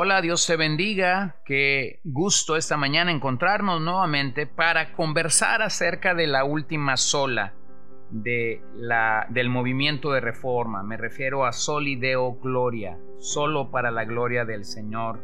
Hola, Dios te bendiga. Qué gusto esta mañana encontrarnos nuevamente para conversar acerca de la última sola de la, del movimiento de reforma. Me refiero a Solideo Gloria, solo para la gloria del Señor.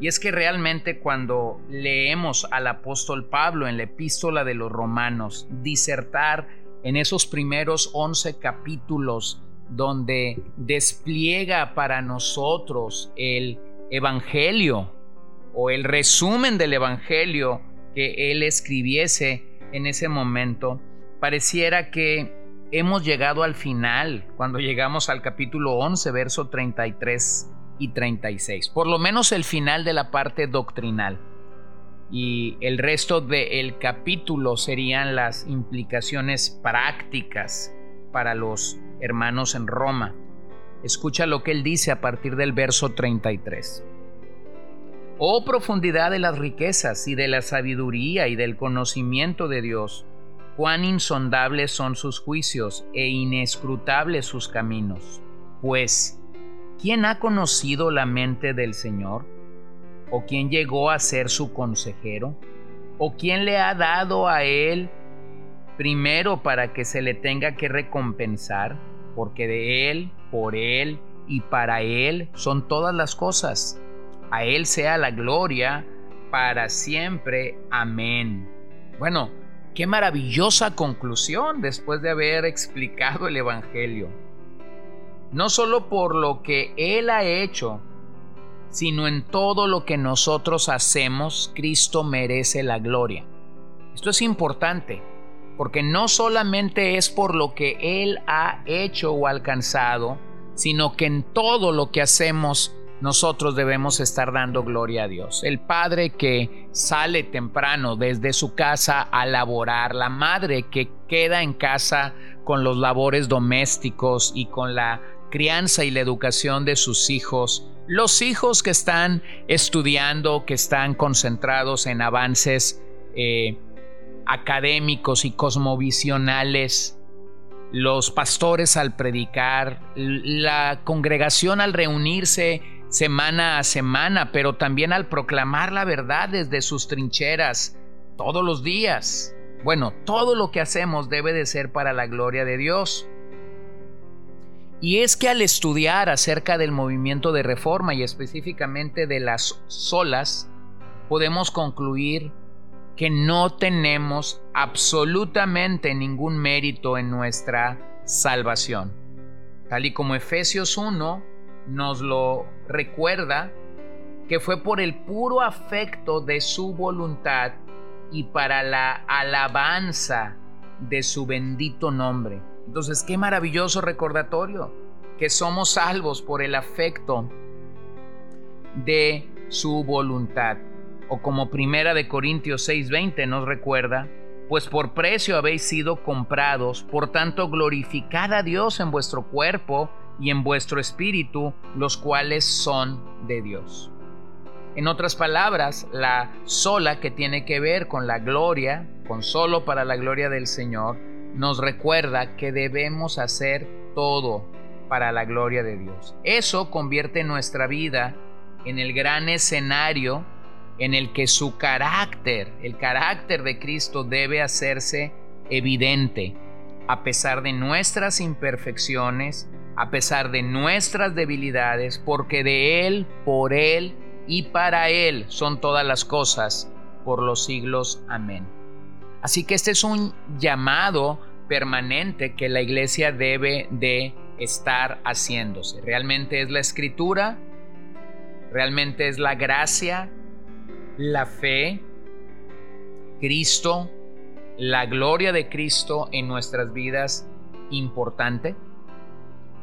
Y es que realmente cuando leemos al apóstol Pablo en la epístola de los romanos, disertar en esos primeros 11 capítulos donde despliega para nosotros el evangelio o el resumen del evangelio que él escribiese en ese momento, pareciera que hemos llegado al final, cuando llegamos al capítulo 11, verso 33 y 36, por lo menos el final de la parte doctrinal. Y el resto del capítulo serían las implicaciones prácticas para los hermanos en Roma. Escucha lo que él dice a partir del verso 33. Oh profundidad de las riquezas y de la sabiduría y del conocimiento de Dios, cuán insondables son sus juicios e inescrutables sus caminos. Pues, ¿quién ha conocido la mente del Señor? ¿O quién llegó a ser su consejero? ¿O quién le ha dado a él primero para que se le tenga que recompensar? Porque de él, por él y para él son todas las cosas a Él sea la gloria para siempre. Amén. Bueno, qué maravillosa conclusión después de haber explicado el Evangelio. No solo por lo que Él ha hecho, sino en todo lo que nosotros hacemos, Cristo merece la gloria. Esto es importante, porque no solamente es por lo que Él ha hecho o alcanzado, sino que en todo lo que hacemos nosotros debemos estar dando gloria a Dios. El padre que sale temprano desde su casa a laborar, la madre que queda en casa con los labores domésticos y con la crianza y la educación de sus hijos, los hijos que están estudiando, que están concentrados en avances eh, académicos y cosmovisionales, los pastores al predicar, la congregación al reunirse semana a semana, pero también al proclamar la verdad desde sus trincheras todos los días. Bueno, todo lo que hacemos debe de ser para la gloria de Dios. Y es que al estudiar acerca del movimiento de reforma y específicamente de las solas, podemos concluir que no tenemos absolutamente ningún mérito en nuestra salvación. Tal y como Efesios 1 nos lo recuerda que fue por el puro afecto de su voluntad y para la alabanza de su bendito nombre. Entonces, qué maravilloso recordatorio que somos salvos por el afecto de su voluntad. O como primera de Corintios 6:20 nos recuerda, pues por precio habéis sido comprados, por tanto glorificad a Dios en vuestro cuerpo y en vuestro espíritu, los cuales son de Dios. En otras palabras, la sola que tiene que ver con la gloria, con solo para la gloria del Señor, nos recuerda que debemos hacer todo para la gloria de Dios. Eso convierte nuestra vida en el gran escenario en el que su carácter, el carácter de Cristo debe hacerse evidente, a pesar de nuestras imperfecciones, a pesar de nuestras debilidades, porque de Él, por Él y para Él son todas las cosas, por los siglos. Amén. Así que este es un llamado permanente que la iglesia debe de estar haciéndose. Realmente es la escritura, realmente es la gracia, la fe, Cristo, la gloria de Cristo en nuestras vidas importante.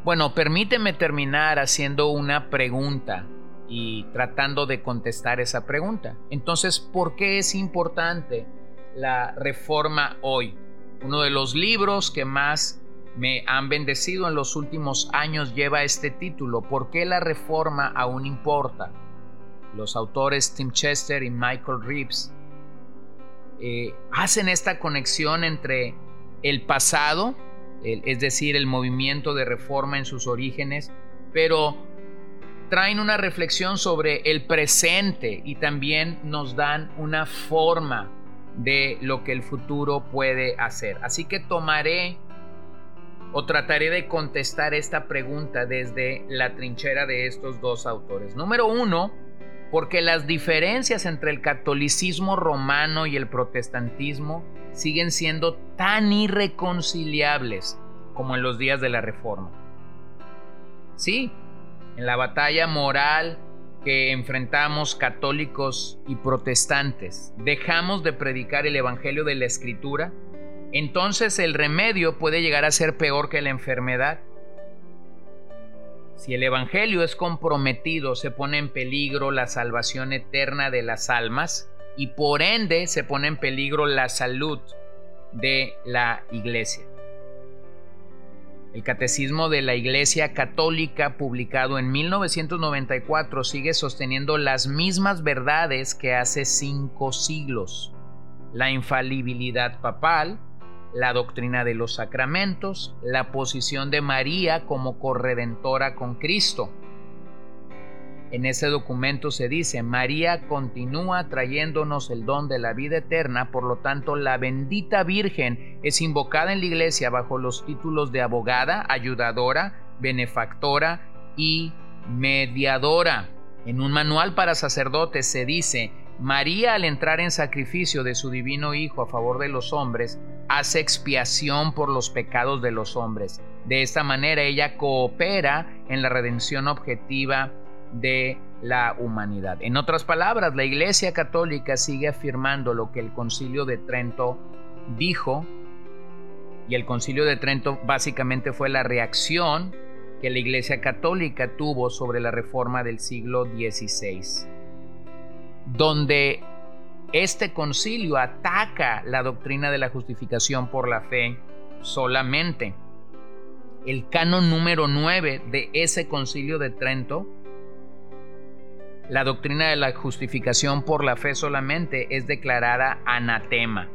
Bueno, permíteme terminar haciendo una pregunta y tratando de contestar esa pregunta. Entonces, ¿por qué es importante la reforma hoy? Uno de los libros que más me han bendecido en los últimos años lleva este título, ¿Por qué la reforma aún importa? Los autores Tim Chester y Michael Reeves eh, hacen esta conexión entre el pasado, es decir, el movimiento de reforma en sus orígenes, pero traen una reflexión sobre el presente y también nos dan una forma de lo que el futuro puede hacer. Así que tomaré o trataré de contestar esta pregunta desde la trinchera de estos dos autores. Número uno, porque las diferencias entre el catolicismo romano y el protestantismo siguen siendo tan irreconciliables como en los días de la Reforma. Sí, en la batalla moral que enfrentamos católicos y protestantes, dejamos de predicar el Evangelio de la Escritura, entonces el remedio puede llegar a ser peor que la enfermedad. Si el Evangelio es comprometido, se pone en peligro la salvación eterna de las almas y por ende se pone en peligro la salud de la iglesia. El Catecismo de la Iglesia Católica, publicado en 1994, sigue sosteniendo las mismas verdades que hace cinco siglos. La infalibilidad papal, la doctrina de los sacramentos, la posición de María como corredentora con Cristo, en ese documento se dice, María continúa trayéndonos el don de la vida eterna, por lo tanto la bendita Virgen es invocada en la iglesia bajo los títulos de abogada, ayudadora, benefactora y mediadora. En un manual para sacerdotes se dice, María al entrar en sacrificio de su divino Hijo a favor de los hombres, hace expiación por los pecados de los hombres. De esta manera ella coopera en la redención objetiva de la humanidad. En otras palabras, la Iglesia Católica sigue afirmando lo que el Concilio de Trento dijo, y el Concilio de Trento básicamente fue la reacción que la Iglesia Católica tuvo sobre la reforma del siglo XVI, donde este concilio ataca la doctrina de la justificación por la fe solamente. El canon número 9 de ese concilio de Trento la doctrina de la justificación por la fe solamente es declarada anatema.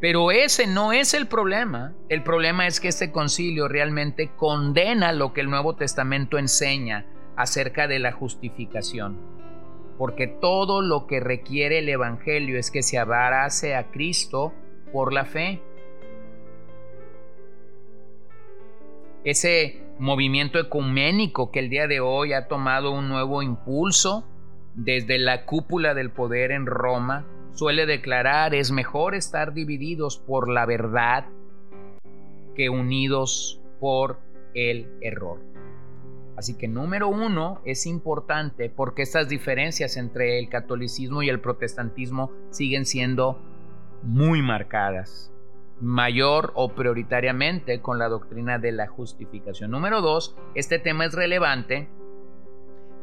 Pero ese no es el problema. El problema es que este concilio realmente condena lo que el Nuevo Testamento enseña acerca de la justificación. Porque todo lo que requiere el Evangelio es que se abrace a Cristo por la fe. Ese movimiento ecuménico que el día de hoy ha tomado un nuevo impulso desde la cúpula del poder en Roma, suele declarar es mejor estar divididos por la verdad que unidos por el error. Así que número uno es importante porque estas diferencias entre el catolicismo y el protestantismo siguen siendo muy marcadas mayor o prioritariamente con la doctrina de la justificación. Número dos, este tema es relevante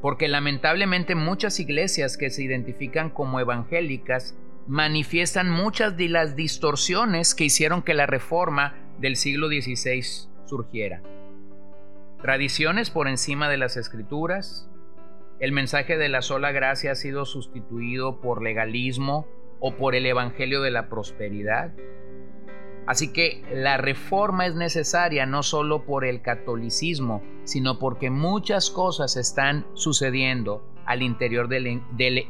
porque lamentablemente muchas iglesias que se identifican como evangélicas manifiestan muchas de las distorsiones que hicieron que la reforma del siglo XVI surgiera. Tradiciones por encima de las escrituras, el mensaje de la sola gracia ha sido sustituido por legalismo o por el evangelio de la prosperidad, Así que la reforma es necesaria no solo por el catolicismo, sino porque muchas cosas están sucediendo al interior del,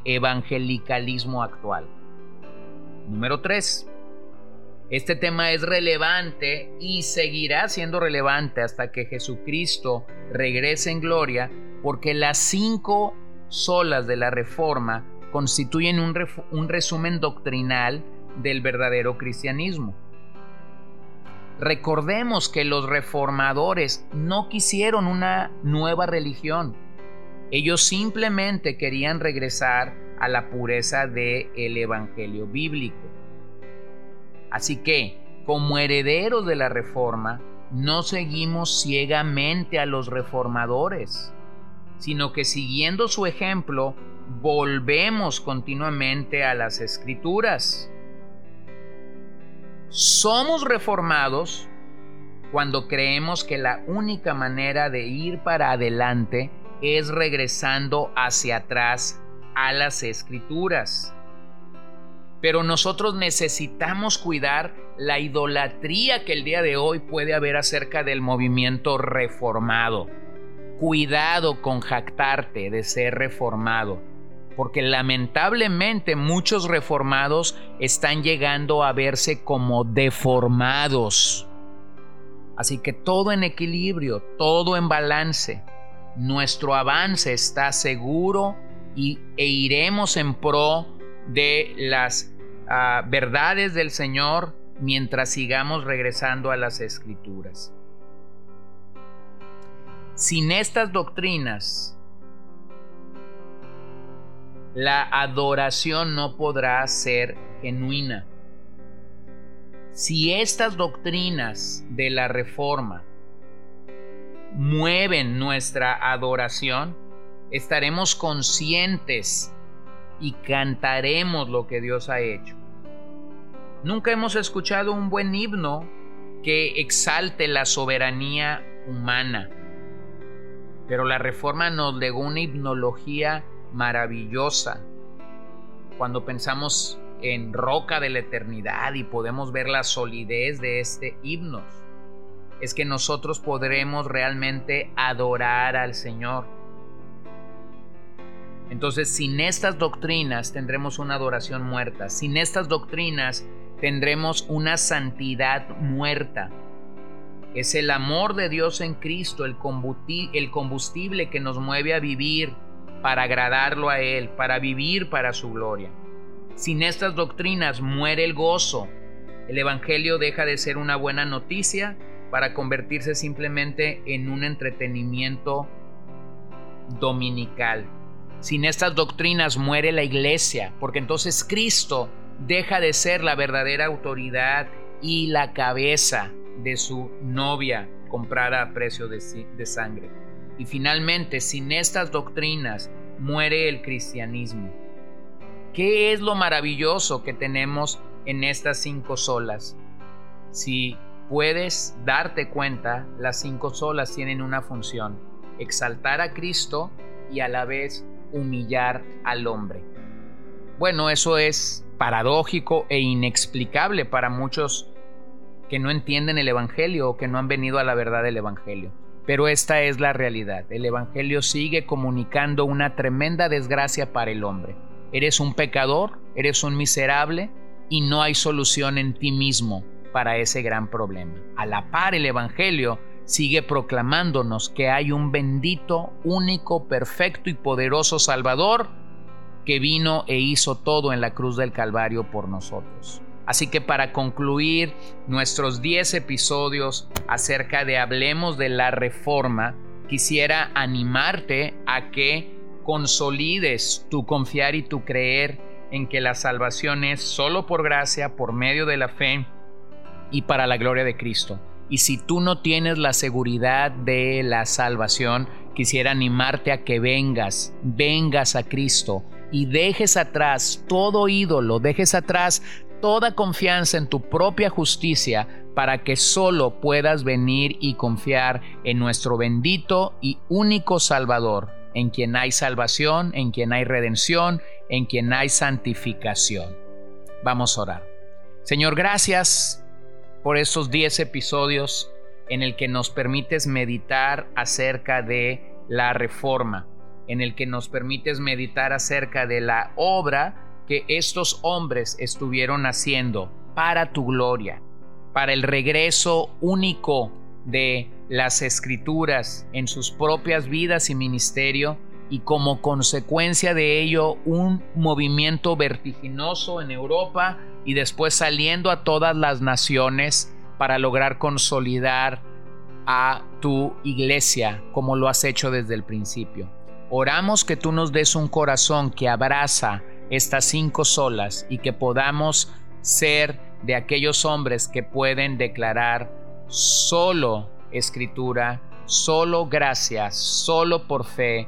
evangelicalismo actual. Número 3. Este tema es relevante y seguirá siendo relevante hasta que Jesucristo regrese en gloria, porque las cinco solas de la reforma constituyen un resumen doctrinal del verdadero cristianismo. Recordemos que los reformadores no quisieron una nueva religión. Ellos simplemente querían regresar a la pureza del el evangelio bíblico. Así que, como herederos de la reforma, no seguimos ciegamente a los reformadores, sino que siguiendo su ejemplo, volvemos continuamente a las escrituras. Somos reformados cuando creemos que la única manera de ir para adelante es regresando hacia atrás a las escrituras. Pero nosotros necesitamos cuidar la idolatría que el día de hoy puede haber acerca del movimiento reformado. Cuidado con jactarte de ser reformado, porque lamentablemente muchos reformados están llegando a verse como deformados. Así que todo en equilibrio, todo en balance. Nuestro avance está seguro y, e iremos en pro de las ah, verdades del Señor mientras sigamos regresando a las escrituras. Sin estas doctrinas, la adoración no podrá ser genuina. Si estas doctrinas de la reforma mueven nuestra adoración, estaremos conscientes y cantaremos lo que Dios ha hecho. Nunca hemos escuchado un buen himno que exalte la soberanía humana, pero la reforma nos legó una himnología maravillosa. Cuando pensamos en roca de la eternidad y podemos ver la solidez de este himno, es que nosotros podremos realmente adorar al Señor. Entonces, sin estas doctrinas tendremos una adoración muerta. Sin estas doctrinas tendremos una santidad muerta. Es el amor de Dios en Cristo, el combustible que nos mueve a vivir para agradarlo a Él, para vivir para su gloria. Sin estas doctrinas muere el gozo. El Evangelio deja de ser una buena noticia para convertirse simplemente en un entretenimiento dominical. Sin estas doctrinas muere la iglesia, porque entonces Cristo deja de ser la verdadera autoridad y la cabeza de su novia comprada a precio de, de sangre. Y finalmente, sin estas doctrinas muere el cristianismo. ¿Qué es lo maravilloso que tenemos en estas cinco solas? Si puedes darte cuenta, las cinco solas tienen una función, exaltar a Cristo y a la vez humillar al hombre. Bueno, eso es paradójico e inexplicable para muchos que no entienden el Evangelio o que no han venido a la verdad del Evangelio. Pero esta es la realidad. El Evangelio sigue comunicando una tremenda desgracia para el hombre. Eres un pecador, eres un miserable y no hay solución en ti mismo para ese gran problema. A la par el Evangelio sigue proclamándonos que hay un bendito, único, perfecto y poderoso Salvador que vino e hizo todo en la cruz del Calvario por nosotros. Así que para concluir nuestros 10 episodios acerca de Hablemos de la Reforma, quisiera animarte a que consolides tu confiar y tu creer en que la salvación es solo por gracia, por medio de la fe y para la gloria de Cristo. Y si tú no tienes la seguridad de la salvación, quisiera animarte a que vengas, vengas a Cristo y dejes atrás todo ídolo, dejes atrás toda confianza en tu propia justicia para que solo puedas venir y confiar en nuestro bendito y único Salvador, en quien hay salvación, en quien hay redención, en quien hay santificación. Vamos a orar. Señor, gracias por estos 10 episodios en el que nos permites meditar acerca de la reforma, en el que nos permites meditar acerca de la obra que estos hombres estuvieron haciendo para tu gloria, para el regreso único de las escrituras en sus propias vidas y ministerio y como consecuencia de ello un movimiento vertiginoso en Europa y después saliendo a todas las naciones para lograr consolidar a tu iglesia como lo has hecho desde el principio. Oramos que tú nos des un corazón que abraza estas cinco solas y que podamos ser de aquellos hombres que pueden declarar solo escritura, solo gracia, solo por fe,